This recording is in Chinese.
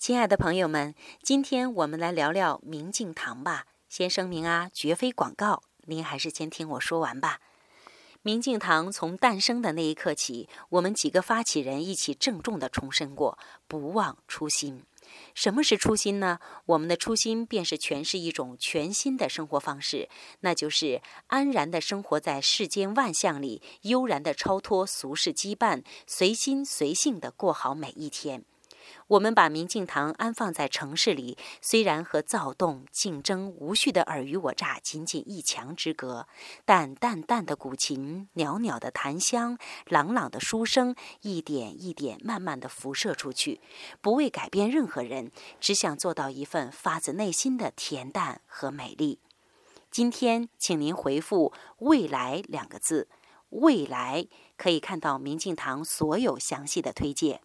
亲爱的朋友们，今天我们来聊聊明镜堂吧。先声明啊，绝非广告，您还是先听我说完吧。明镜堂从诞生的那一刻起，我们几个发起人一起郑重地重申过：不忘初心。什么是初心呢？我们的初心便是诠释一种全新的生活方式，那就是安然地生活在世间万象里，悠然地超脱俗世羁绊，随心随性地过好每一天。我们把明镜堂安放在城市里，虽然和躁动、竞争、无序的尔虞我诈仅仅一墙之隔，但淡淡的古琴、袅袅的檀香、朗朗的书声，一点一点慢慢的辐射出去，不为改变任何人，只想做到一份发自内心的恬淡和美丽。今天，请您回复“未来”两个字，“未来”可以看到明镜堂所有详细的推荐。